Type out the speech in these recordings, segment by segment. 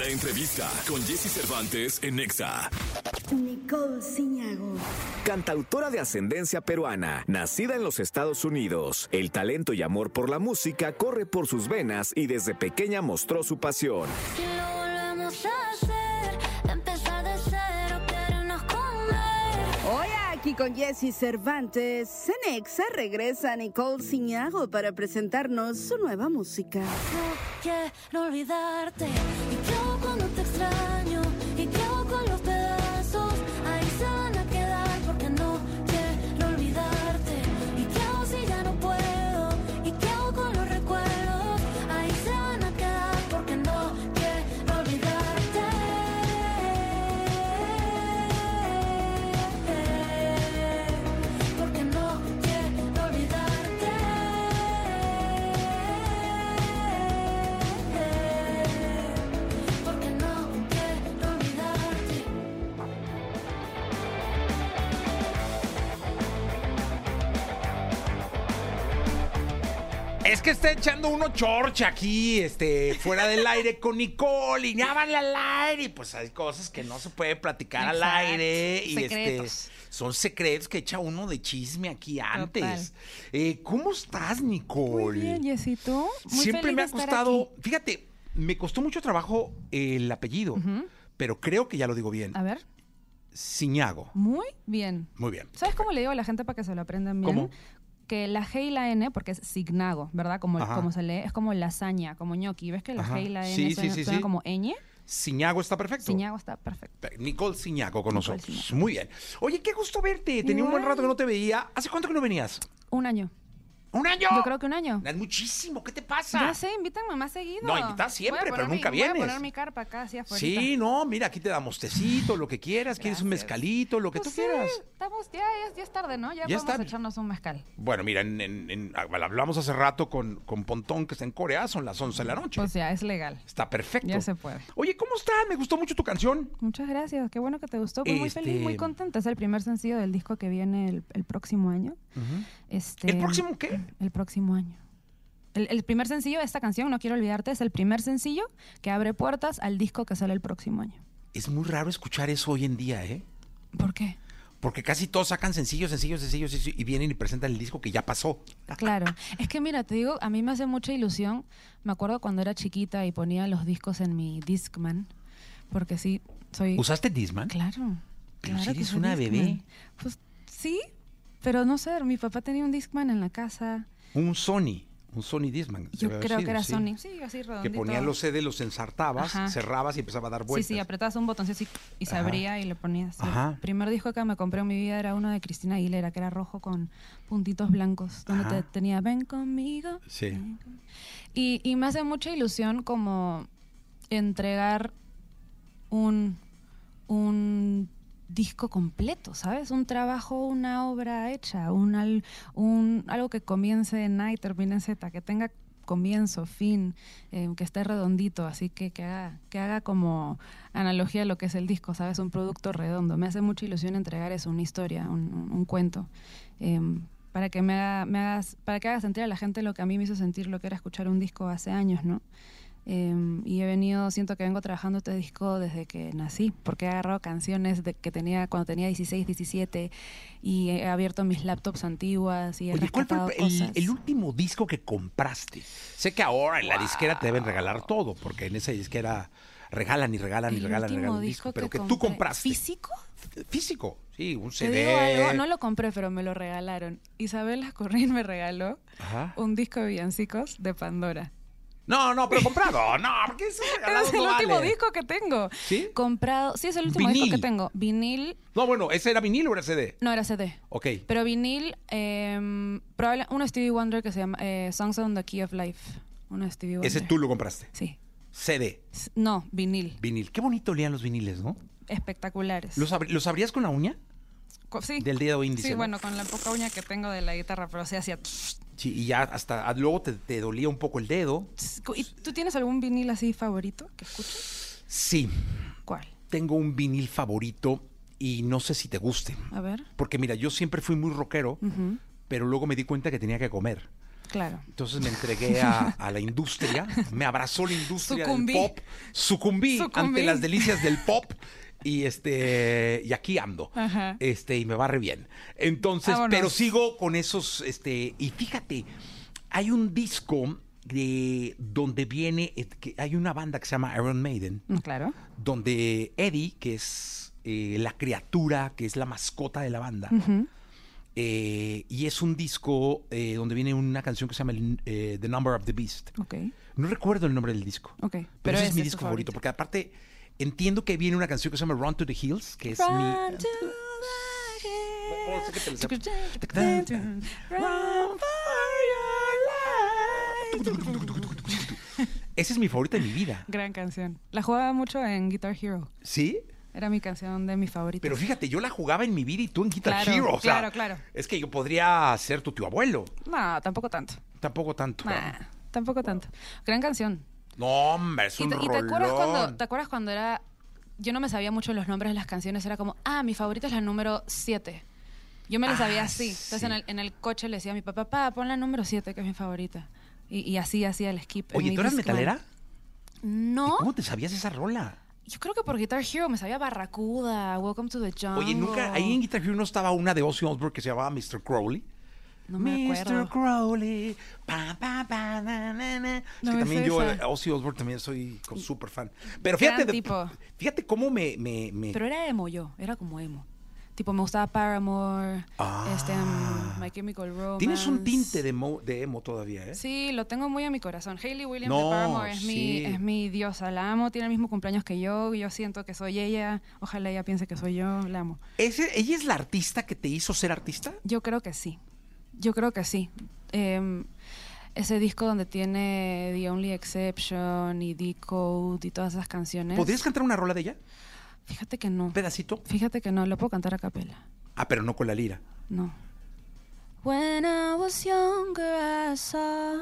La entrevista con Jesse Cervantes en Nexa. Nicole Ciñago. Cantautora de ascendencia peruana, nacida en los Estados Unidos, el talento y amor por la música corre por sus venas y desde pequeña mostró su pasión. Si lo volvemos a hacer, empezar de cero, querernos comer. Hoy aquí con Jesse Cervantes, Cenexa regresa Nicole Ciñago para presentarnos su nueva música. No quiero olvidarte, y Es que está echando uno chorcha aquí, este, fuera del aire con Nicole y ya van al aire. Y pues hay cosas que no se puede platicar al aire. Y Secretos. este, son secretos que echa uno de chisme aquí antes. Eh, ¿Cómo estás, Nicole? Muy bien, Yesito. Muy Siempre feliz me ha costado. Fíjate, me costó mucho trabajo el apellido, pero creo que ya lo digo bien. A ver, Ciñago. muy bien. Muy bien. ¿Sabes cómo le digo a la gente para que se lo aprendan bien? ¿Cómo? Que la G y la N, porque es signago, ¿verdad? Como, Ajá. como se lee, es como lasaña, como ñoqui. ¿Ves que la Ajá. G y la N Sí, suenan sí. como ñ? Ciñago está perfecto. Ciñago está perfecto. Nicole Ciñago con Nicole nosotros. Ciñago. Muy bien. Oye, qué gusto verte. Tenía un buen rato que no te veía. ¿Hace cuánto que no venías? Un año. ¿Un año? Yo creo que un año. Es muchísimo. ¿Qué te pasa? Ya sé, invítanme más seguido. No, invitas siempre, a pero nunca mi- Voy vienes. a poner mi carpa acá, así afuera. Sí, no, mira, aquí te damos tecito, lo que quieras. ¿Quieres un mezcalito? Lo que Pues tú sí, quieras. estamos, ya, ya, ya es tarde, ¿no? Ya, Ya podemos está. echarnos un mezcal. Bueno, mira, en, en- en- hablamos hace rato con, con Pontón, que está en Corea, son las 11 de la noche. Pues ya, es legal. está perfecto. Ya se puede. Oye, ¿cómo estás? Me gustó mucho tu canción. Muchas gracias, qué bueno que te gustó. Pues muy Este- feliz, muy contenta. Es el primer sencillo del disco que viene el, el próximo año. Este, ¿El próximo qué? El próximo año. El, el primer sencillo de esta canción, No Quiero Olvidarte, es el primer sencillo que abre puertas al disco que sale el próximo año. Es muy raro escuchar eso hoy en día, ¿eh? ¿Por qué? Porque casi todos sacan sencillos, sencillos, sencillos, y vienen y presentan el disco que ya pasó. Claro. Es que mira, te digo, a mí me hace mucha ilusión. Me acuerdo cuando era chiquita y ponía los discos en mi Discman. Porque sí, soy... ¿Usaste Disman? Claro. Pero claro si eres una Discman. bebé. Pues sí, pero no sé, mi papá tenía un Discman en la casa. Un Sony, un Sony Disman. Yo creo que era sí. Sony. Sí, así redondito. Que ponían los CD, los ensartabas, Ajá. cerrabas y empezaba a dar Sí, vueltas. sí, apretabas un botoncito así y se Ajá. abría y le ponías. Ajá. El primer disco que me compré en mi vida era uno de Cristina Aguilera, que era rojo con puntitos blancos, donde te- tenía Ven conmigo. Sí. ven conmigo". Y, y me hace mucha ilusión como entregar un, un disco completo, ¿sabes? Un trabajo, una obra hecha, un, un, algo que comience en A y termine en Z, que tenga comienzo, fin, eh, que esté redondito, así que que haga, que haga como analogía a lo que es el disco, ¿sabes? Un producto redondo. Me hace mucha ilusión entregar eso, una historia, un cuento, em, para que me haga, me hagas, para que haga sentir a la gente lo que a mí me hizo sentir lo que era escuchar un disco hace años, ¿no? Em, y he venido, siento que vengo trabajando este disco desde que nací, porque he agarrado canciones de, que tenía cuando tenía 16, 17 y he abierto mis laptops antiguas y he Oye, ¿cuál fue rescatado el, último disco que compraste? Sé que ahora en la disquera te deben regalar todo, porque en esa disquera regalan y regalan y El regalan y último regalan disco disco, pero que, que tú compraste. ¿Físico? Físico, sí, un CD. algo, no lo compré, pero me lo regalaron. Isabel Ascorrín me regaló Ajá. un disco de villancicos de Pandora. No, no, pero comprado. No, porque eso regalado es el no último vale. disco que tengo. ¿Sí? Comprado. Sí, es el último disco Vinil. que tengo. Vinil. No, bueno, ¿ese era vinilo o era CD? No, era CD. Ok. Pero vinil, eh, probable, uno Stevie Wonder que se llama eh, Songs on the Key of Life. Uno Stevie Wonder. Ese tú lo compraste. Sí. CD, S- No, vinil. vinil. Qué bonito olían los viniles, ¿no? Espectaculares. ¿Los, abrías con la uña? Co- sí. Del dedo índice. Sí, ¿no? bueno, con la poca uña que tengo de la guitarra, pero sí hacía... Sí, y ya hasta luego te, te dolía un poco el dedo. ¿Y tú tienes algún vinil así favorito que escuches? Sí, ¿Cuál? tengo un vinil favorito y no sé si te guste. A ver. Porque mira, yo siempre fui muy rockero, pero luego me di cuenta que tenía que comer. Claro. Entonces me entregué a, a la industria, me abrazó la industria Sucumbí. del pop, sucumbí, Sucumbí. ante las delicias del pop y este y aquí ando. Ajá. Este y me va re bien. Entonces, Vámonos. pero sigo con esos este y fíjate, hay un disco de donde viene eh, que hay una banda que se llama Iron Maiden Mm, Claro. donde Eddie, que es eh, la criatura, que es la mascota de la banda, eh, y es un disco eh, donde viene una canción que se llama The Number of the Beast. No recuerdo el nombre del disco. Pero, pero ese es mi disco favorito, favorito. porque aparte entiendo que viene una canción que se llama Run to the Hills, que es Run mi... to the. Run for your life. Esa es mi favorita de mi vida. Gran canción. La jugaba mucho en Guitar Hero. ¿Sí? Era mi canción de mi favorita. Pero fíjate, yo la jugaba en mi vida y tú en Guitar Claro, Hero. o sea, claro, claro. Es que yo podría ser tu tío abuelo. No, tampoco tanto. Tampoco tanto. Nah, tampoco tanto. Gran canción. No, hombre, es ¿Y un y te acuerdas cuando, te acuerdas cuando era... Yo no me sabía mucho los nombres de las canciones. Era como, ah, mi favorita es la número 7. Yo me la sabía Ah, así. Entonces sí. en, el, en el coche le decía a mi papá, papá, pon la número 7, que es mi favorita. Y, y así hacía el skip. Oye, ¿tú eras metalera? No. ¿Cómo te sabías esa rola? Yo creo que por Guitar Hero me sabía Barracuda, Welcome to the Jungle. Oye, nunca, ahí en Guitar Hero no estaba una de Ozzy Osbourne que se llamaba Mr. Crowley. No me acuerdo. Mr. Crowley. Pa, pa, pa, na, na, na. Es No que me también yo, esa. eh, Ozzy Osbourne también soy súper fan. Pero fíjate, de- fíjate cómo me, me, me- Pero era emo yo, era como emo. Tipo, me gustaba Paramore, Ah. este, um, My Chemical Romance. Tienes un tinte de, emo, de emo todavía, ¿eh? Sí, lo tengo muy en mi corazón. Hayley Williams No, de Paramore es, sí. mi, es mi diosa. La amo, tiene el mismo cumpleaños que yo. Yo siento que soy ella. Ojalá ella piense que soy yo. La amo. ¿Ese- ¿Ella es la artista que te hizo ser artista? Yo creo que sí. Yo creo que sí. Em, ese disco donde tiene The Only Exception y Decode y todas esas canciones. ¿Podrías cantar una rola de ella? Fíjate que no. ¿Un pedacito? Fíjate que no. Lo puedo cantar a capela. Ah, pero no con la lira. No. When I was younger, I saw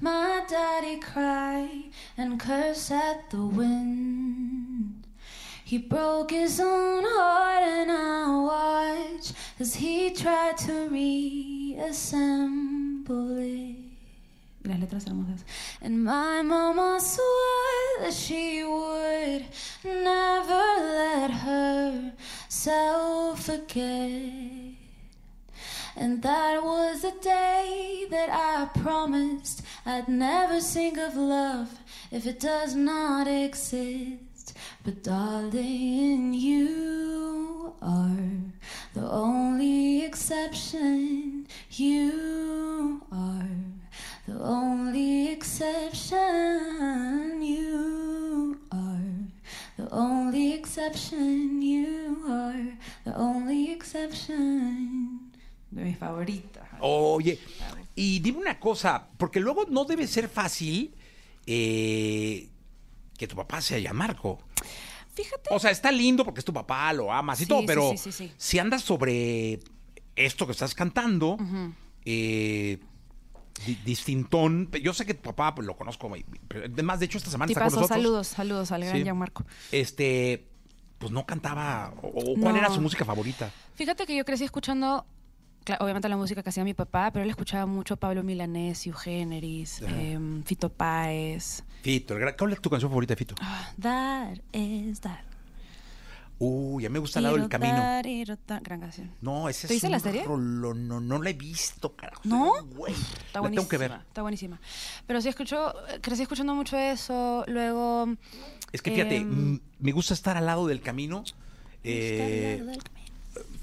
my daddy cry and curse at the wind. He broke his own heart, and I watched as he tried to reassemble it. Y las letras hermosas. And my mama swore that she would never let herself forget. And that was the day that I promised I'd never sing of love if it does not exist. But darling, you are the only exception. You are the only exception. You are the only exception. You are the only exception. De mis favoritas. Oye, y dime una cosa, porque luego no debe ser fácil eh, que tu papá sea ya Marco. Fíjate. O sea, está lindo porque es tu papá, lo amas y Sí, todo, pero sí, sí, sí. si andas sobre esto que estás cantando, eh, di- distintón, yo sé que tu papá pues, lo conozco, además de hecho esta semana está con nosotros. saludos, saludos al gran. Gianmarco. Este, pues no cantaba, o, cuál No. era su música favorita. Fíjate que yo crecí escuchando, obviamente la música que hacía mi papá, pero él escuchaba mucho Pablo Milanés, Eugeneris, em, Fito Páez. Fito, ¿cuál es tu canción favorita de Fito? Ah, That is that. Uy, ya me gusta al lado del camino. Gran canción. No, ese ¿Te es un la serie? rolón, no, no la he visto, carajo. ¿No? Güey, Está la buenísima. tengo que ver. Está buenísima. Pero sí escucho, crecí escuchando mucho eso. Luego. Es que fíjate, Em, me gusta estar al lado del camino. eh,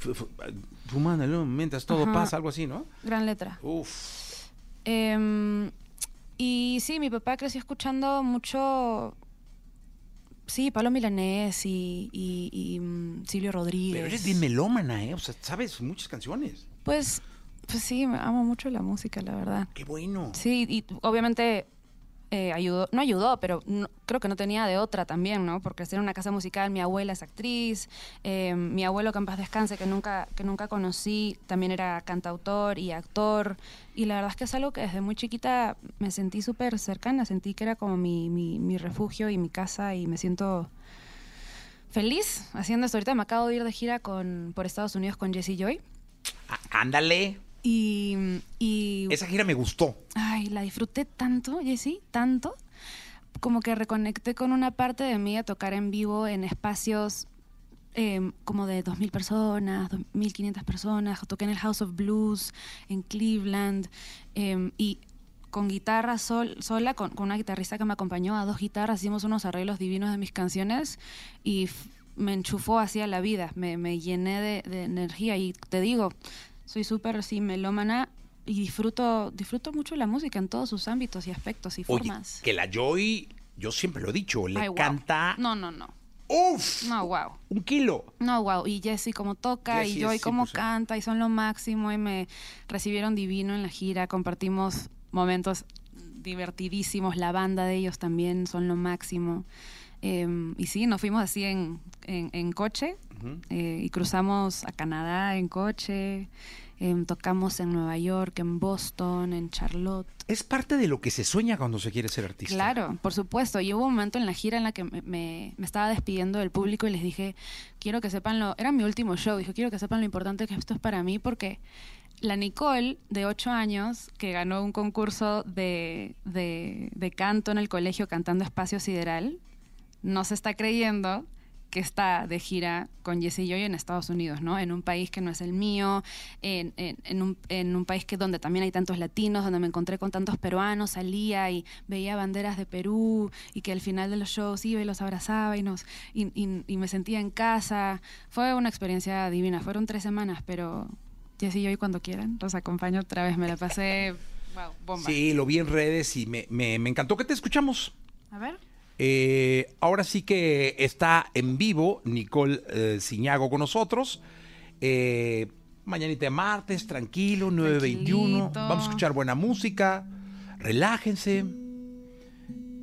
fu- fu- fumándolo mientras todo Ajá. pasa, algo así, ¿no? Gran letra. Uf. Em, y sí, mi papá creció escuchando mucho. Sí, Pablo Milanés y, y- y, mm, Silvio Rodríguez. Pero eres bien melómana, ¿eh? O sea, sabes muchas canciones. Pues, pues sí, me- amo mucho la música, la verdad. Qué bueno. Sí, y obviamente eh, ayudó, no ayudó, pero no- creo que no tenía de otra también, ¿no? Porque crecí en una casa musical, mi abuela es actriz, eh, mi abuelo que en paz descanse, que nunca, que nunca conocí, también era cantautor y actor, y la verdad es que es algo que desde muy chiquita me sentí súper cercana, sentí que era como mi, mi, mi refugio y mi casa, y me siento feliz haciendo esto. Ahorita me acabo de ir de gira con, por Estados Unidos con Jesse Joy. Á- ándale. Y, y Esa gira me gustó. Ay, la disfruté tanto, Jessy, tanto, como que reconecté con una parte de mí a tocar en vivo en espacios eh, como de 2.000 personas, 2.500 personas. Toqué en el House of Blues, en Cleveland, eh, y con guitarra sol- sola, con, con una guitarrista que me acompañó a dos guitarras, hicimos unos arreglos divinos de mis canciones y me enchufó hacia la vida, me, me llené de, de energía y te digo, soy súper sí, melómana y disfruto, disfruto mucho la música en todos sus ámbitos y aspectos y Oye, formas. que la Joy, yo siempre lo he dicho, le Ay, wow. canta. No, no, no. ¡Uf! No, wow. Un kilo. No, wow. Y Jessie como toca Jessie y Joy 100%. canta y son lo máximo y me recibieron divino en la gira. Compartimos momentos divertidísimos. La banda de ellos también son lo máximo. Eh, y sí, nos fuimos así en, en, en coche eh, y cruzamos a Canadá en coche. Em, tocamos en Nueva York, en Boston, en Charlotte. Es parte de lo que se sueña cuando se quiere ser artista. Claro, por supuesto. Y hubo un momento en la gira en la que me, me- me estaba despidiendo del público y les dije, quiero que sepan lo... Era mi último show, dije, quiero que sepan lo importante que esto es para mí porque la Nicole, de 8 años, que ganó un concurso de, de, de canto en el colegio cantando Espacio Sideral, no se está creyendo que está de gira con Jesse Joy en Estados Unidos, ¿no? En un país que no es el mío, en, en- en un, en un país que donde también hay tantos latinos, donde me encontré con tantos peruanos, salía y veía banderas de Perú y que al final de los shows iba y los abrazaba y nos y, y- y me sentía en casa. Fue una experiencia divina. Fueron tres semanas, pero Jesse Joy cuando quieran los acompaño otra vez. Me la pasé, wow, bomba. Sí, lo vi en redes y me, me- me encantó que te escuchamos. A ver. Eh, ahora sí que está en vivo Nicole eh, Ciñago con nosotros. Eh, mañanita de martes, tranquilo, 9.21. Tranquilito. Vamos a escuchar buena música. Relájense.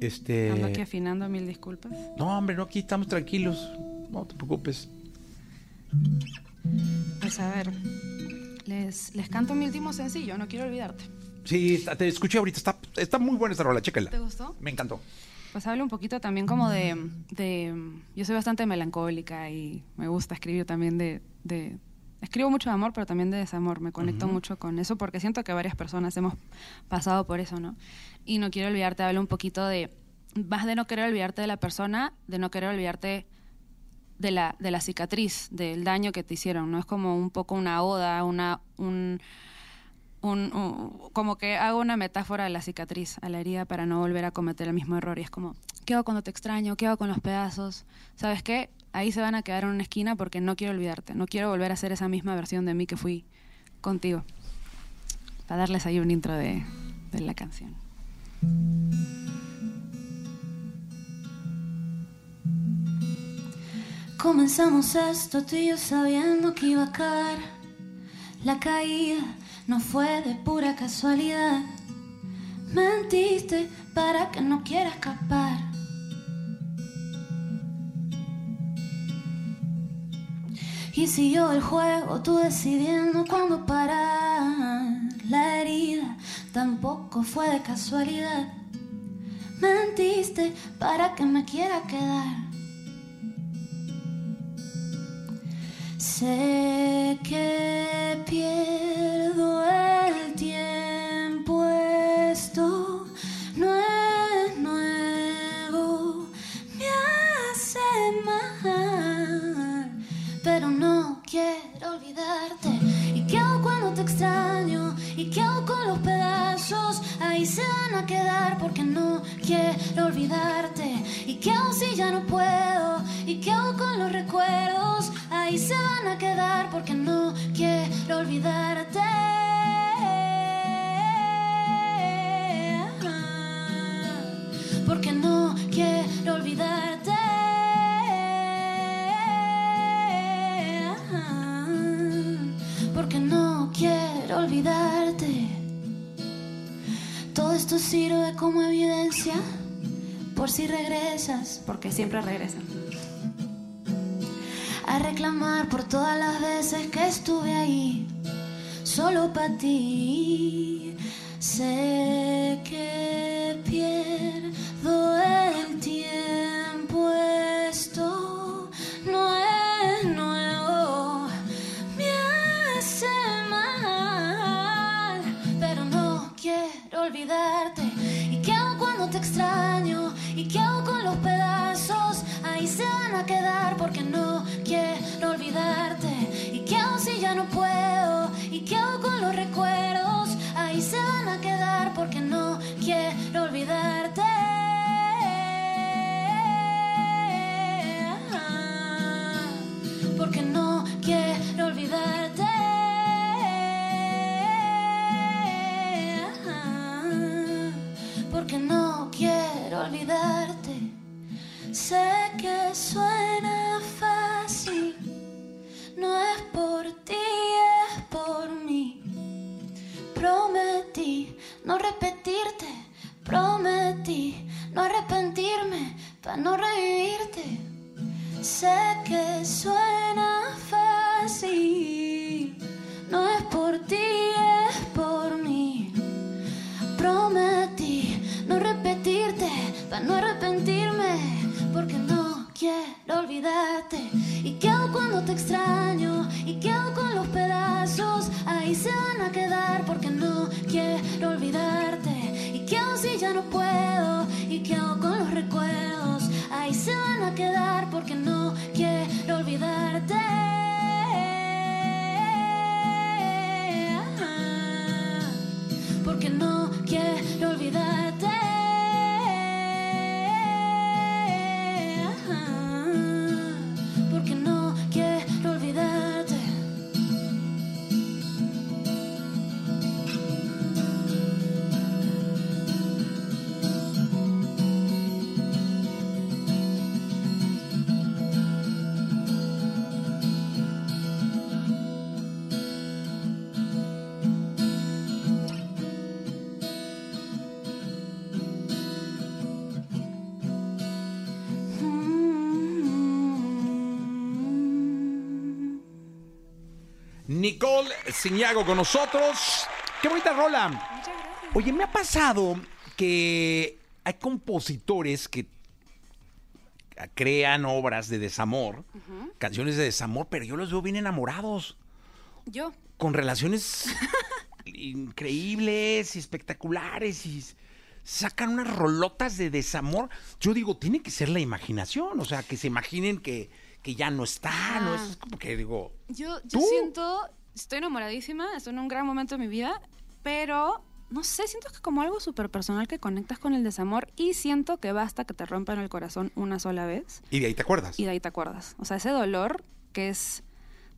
Este. Ando aquí afinando, mil disculpas. No, hombre, no, aquí estamos tranquilos. No te preocupes. Pues a ver, les, les canto mi último sencillo, no quiero olvidarte. Sí, te escuché ahorita. Está, está muy buena esta rola, chécala. ¿Te gustó? Me encantó. Pues hablo un poquito también como de, de- Yo soy bastante melancólica y me gusta escribir también de... de- escribo mucho de amor, pero también de desamor. Me conecto mucho con eso porque siento que varias personas hemos pasado por eso, ¿no? Y no quiero olvidarte, hablo un poquito de... Más de no querer olvidarte de la persona, de no querer olvidarte de la, de la cicatriz, del daño que te hicieron, ¿no? Es como un poco una oda, una... Un, un- como que hago una metáfora a la cicatriz, a la herida, para no volver a cometer el mismo error. Y es como, ¿qué hago cuando te extraño? ¿Qué hago con los pedazos? ¿Sabes qué? Ahí se van a quedar en una esquina porque no quiero olvidarte. No quiero volver a ser esa misma versión de mí que fui contigo. Para darles ahí un intro de, de la canción. Comenzamos esto tú y yo sabiendo que iba a caer. La caída no fue de pura casualidad. Mentiste para que no quiera escapar. Y siguió el juego, tú decidiendo cuándo parar. La herida tampoco fue de casualidad. Mentiste para que me quiera quedar. Sé que pierdo el tiempo, esto no es nuevo, me hace mal, pero no quiero olvidarte. ¿Y qué hago cuando te extraño? ¿Y qué hago con los pedazos? Ahí se van a quedar porque no quiero olvidarte. ¿Y qué hago si ya no puedo? ¿Y qué hago con los recuerdos? Ahí se van a quedar porque no quiero olvidarte. Esto sirve como evidencia por si regresas, porque siempre regresan. A reclamar por todas las veces que estuve ahí, solo para ti. Sé que pierdo Nicole Ciñago con nosotros. ¡Qué bonita rola! Oye, me ha pasado que hay compositores que crean obras de desamor, canciones de desamor, pero yo los veo bien enamorados, Yo. con relaciones increíbles y espectaculares y sacan unas rolotas de desamor. Yo digo, tiene que ser la imaginación, o sea, que se imaginen que, que ya no está, ¿no? Ah. Eso es como que digo, Yo, yo ¿Tú? siento, estoy enamoradísima, estoy en un gran momento de mi vida, pero no sé, siento que como algo súper personal que conectas con el desamor y siento que basta que te rompan el corazón una sola vez y de ahí te acuerdas. y de ahí te acuerdas. O sea, ese dolor que es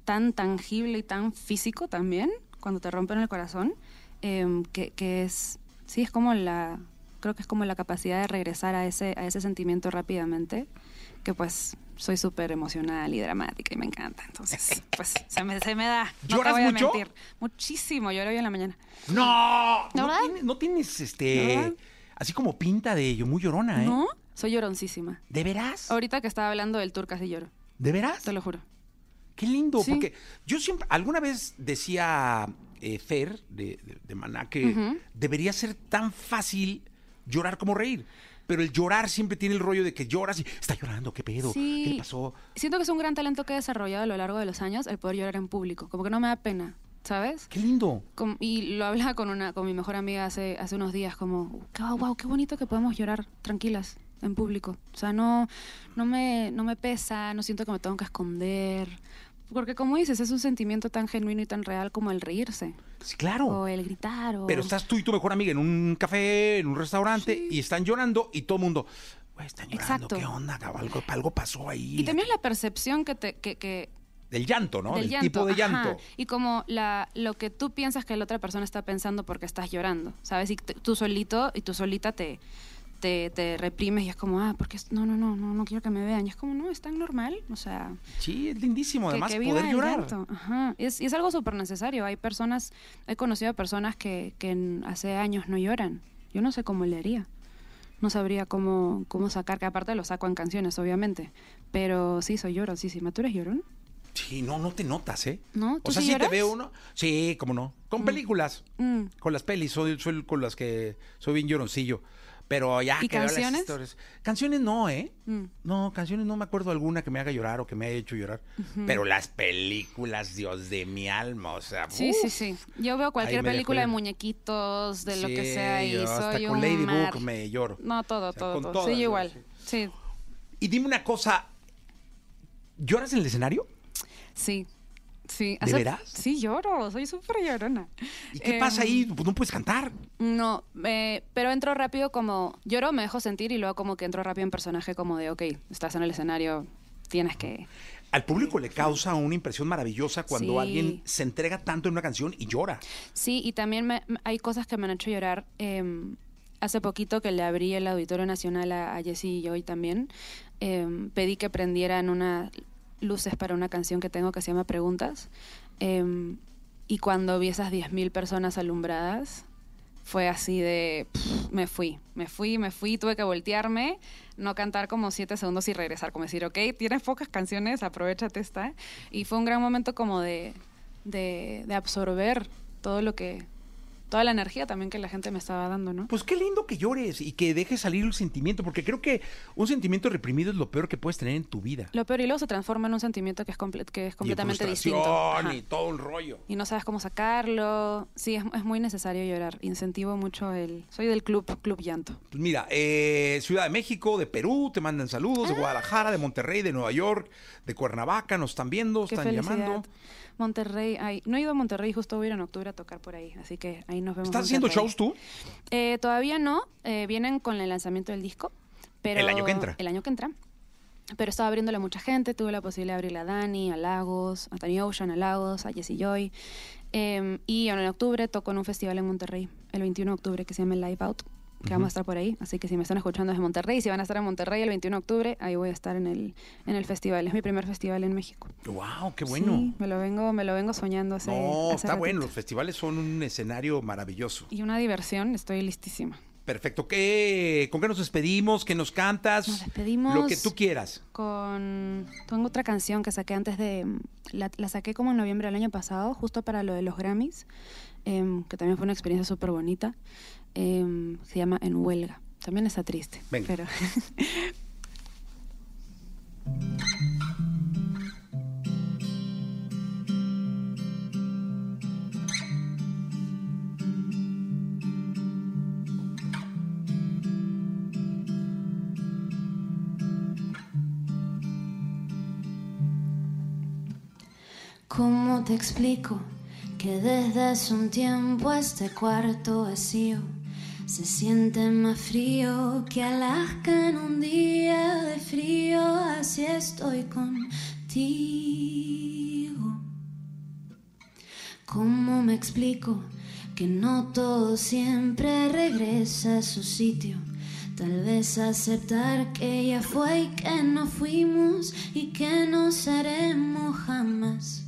tan tangible y tan físico también, cuando te rompen el corazón, em, que, que es, sí, es como la, creo que es como la capacidad de regresar a ese, a ese sentimiento rápidamente, que pues soy súper emocional y dramática y me encanta. Entonces, pues se me, se me da. No te ¿Lloras voy a mucho? mentir. Muchísimo, lloro hoy en la mañana. No, ¿De no tienes, no tienes, ¿De este, así como pinta de ello, muy llorona, ¿eh? ¿No? Soy lloroncísima. ¿De veras? Ahorita que estaba hablando del tour casi lloro, ¿De veras? te lo juro. Qué lindo, Sí. porque yo siempre, alguna vez decía eh, Fer de, de- de Maná que debería ser tan fácil llorar como reír. Pero el llorar siempre tiene el rollo de que lloras y está llorando, ¿qué pedo? Sí. ¿Qué le pasó? Siento que es un gran talento que he desarrollado a lo largo de los años el poder llorar en público. Como que no me da pena, ¿sabes? Qué lindo. Com- y lo hablaba con una con mi mejor amiga hace, hace unos días, como, wow, wow, qué bonito que podemos llorar tranquilas en público. O sea, no, no, me, no me pesa, no siento que me tengo que esconder. Porque como dices, es un sentimiento tan genuino y tan real como el reírse. Sí, claro. O el gritar. O... Pero estás tú y tu mejor amiga en un café, en un restaurante, y están llorando y todo el mundo, güey, están llorando, Exacto. ¿qué onda? Algo, algo pasó ahí. Y también la percepción que te... Que, que, Del llanto, ¿no? del llanto, tipo de ajá. llanto. Y como la, lo que tú piensas que la otra persona está pensando porque estás llorando, ¿sabes? Y tú solito y tú solita te, te, te reprimes y es como, ah, porque es- no, no, no, no, no quiero que me vean. Y es como, no, es tan normal. O sea, Sí, es lindísimo, que, además, que poder llorar. Ajá. Y es, y es algo súper necesario. Hay personas, he conocido a personas que, que hace años no lloran. Yo no sé cómo le haría. No sabría cómo, cómo sacar, que aparte lo saco en canciones, obviamente. Pero sí, soy llorosísima. ¿Tú eres llorón? Sí, no, no te notas, ¿eh? ¿No? O ¿Tú sea, sí sí te veo uno. Sí, cómo no. Con películas. Mm. Con las pelis, soy, soy con las que soy bien lloroncillo. Pero ya ¿Y que veo las canciones? historias- Canciones no, ¿eh? Mm. No, canciones no me acuerdo alguna que me haga llorar o que me haya hecho llorar. Pero las películas, Dios de mi alma, o sea. Sí, uf. sí, sí. Yo veo cualquier película de muñequitos, de lo que Sí, sea, y yo hasta soy con un Ladybug me lloro. No, todo, O sea, todo, con todo. sí, yo yo igual. sí. Sí. Y dime una cosa, ¿Lloras en el escenario? Sí. Sí. ¿De veras? Sí, lloro. Soy súper llorona. ¿Y qué Em, pasa ahí? Pues no puedes cantar. No, eh, pero entro rápido como... Lloro, me dejo sentir y luego como que entro rápido en personaje como de, ok, estás en el escenario, tienes que... Al público le causa una impresión maravillosa cuando Sí. alguien se entrega tanto en una canción y llora. Sí, y también me- hay cosas que me han hecho llorar. eh, hace poquito que le abrí el Auditorio Nacional a, a Jessie y Joy también, eh, pedí que prendieran unas luces para una canción que tengo que se llama Preguntas. eh, y cuando vi esas 10.000 personas alumbradas, fue así de... me fui, me fui, me fui, tuve que voltearme, no cantar como siete segundos y regresar, como decir, ok, tienes pocas canciones, aprovechate esta. Y fue un gran momento como de, de absorber todo lo que, toda la energía también que la gente me estaba dando, ¿no? Pues qué lindo que llores y que dejes salir el sentimiento, porque creo que un sentimiento reprimido es lo peor que puedes tener en tu vida. Lo peor y luego se transforma en un sentimiento que es, comple- que es completamente y distinto. Ajá. y todo un rollo. y no sabes cómo sacarlo. Sí, es, es muy necesario llorar. Incentivo mucho el... Soy del club, club llanto. Pues mira, eh, Ciudad de México, de Perú, te mandan saludos, Ah. de Guadalajara, de Monterrey, de Nueva York, de Cuernavaca, nos están viendo, Qué están felicidad. llamando. Monterrey, ay, no he ido a Monterrey, justo voy a ir en octubre a tocar por ahí, así que ahí nos vemos. ¿Estás haciendo shows tú? Eh, todavía no, eh, vienen con el lanzamiento del disco. Pero El año que entra. El año que entra. Pero estaba abriéndole a mucha gente, tuve la posibilidad de abrirle a Dani, a Lagos, a Tony Ocean, a Lagos, a Jessie Joy. Eh, y en octubre toco en un festival en Monterrey, el 21 de octubre, que se llama el Live Out, que vamos a estar por ahí. Así que si me están escuchando desde Monterrey, si van a estar en Monterrey el 21 de octubre, ahí voy a estar en el, en el festival. Es mi primer festival en México. ¡Wow! ¡Qué bueno! Sí, me lo vengo, me lo vengo soñando hace, no, hace está ratito. bueno. Los festivales son un escenario maravilloso. Y una diversión, estoy listísima. Perfecto. ¿Qué, ¿Con qué nos despedimos? ¿Qué nos cantas? Nos despedimos. Lo que tú quieras. con tengo otra canción que saqué antes de la, la saqué como en noviembre del año pasado justo para lo de los Grammys em, que también fue una experiencia súper bonita em, se llama En huelga también está triste Venga. pero explico que desde hace un tiempo este cuarto vacío se siente más frío que Alaska en un día de frío? Así estoy contigo. ¿Cómo me explico que no todo siempre regresa a su sitio? Tal vez aceptar que ya fue y que no fuimos y que no seremos jamás.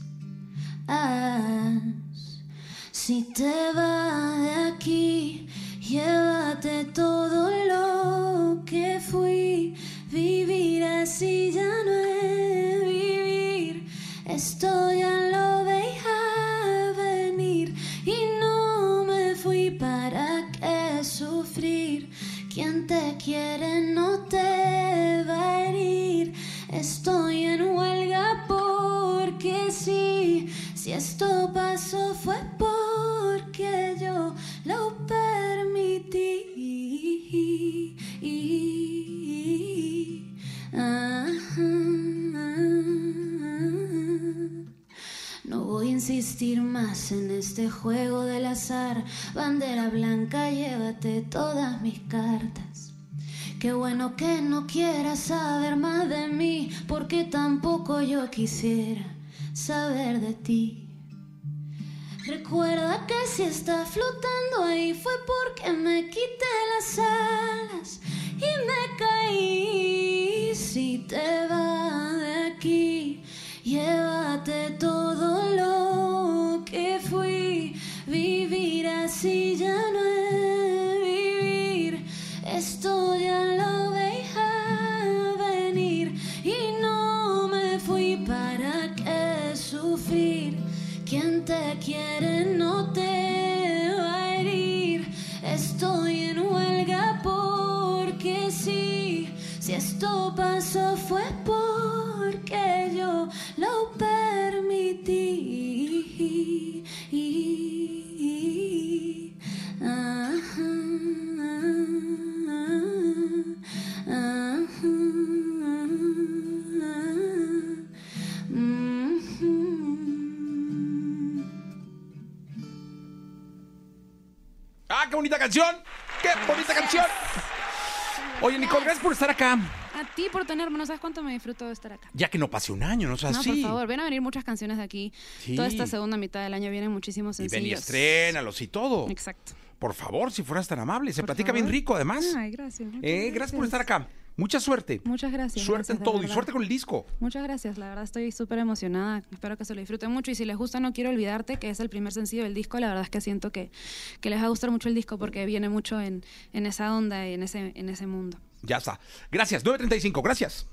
Si te vas de aquí, llévate todo lo que fui. Vivir así ya no es vivir. Esto ya lo veía venir y no me fui para qué sufrir. Quien te quiere no te va a herir. Estoy Si esto pasó fue porque yo lo permití. No voy a insistir más en este juego del azar. Bandera blanca, llévate todas mis cartas. Qué bueno que no quieras saber más de mí, porque tampoco yo quisiera saber de ti. Recuerda que si estás flotando ahí fue porque me quité las alas y me caí. Si te vas Quien te quiere no te va a herir. Estoy en huelga porque sí. Si esto pasó fue porque A ti por tenerme, no sabes cuánto me disfruto de estar acá. Ya que no pase un año, no seas No, así. por favor, ven a venir muchas canciones de aquí. Sí. Toda esta segunda mitad del año vienen muchísimos Y ven sencillos. y estrénalos y todo. Exacto. Por favor, si fueras tan amable. Se Por platica bien rico, además. Ay, gracias. Eh, gracias por estar acá. Mucha suerte. Muchas gracias. Suerte gracias, en todo y suerte con el disco. Muchas gracias, la verdad estoy súper emocionada. Espero que se lo disfruten mucho y si les gusta No Quiero Olvidarte, que es el primer sencillo del disco, la verdad es que siento que, que les va a gustar mucho el disco porque viene mucho en, en esa onda y en ese, en ese mundo. Ya está. Gracias, 935, gracias.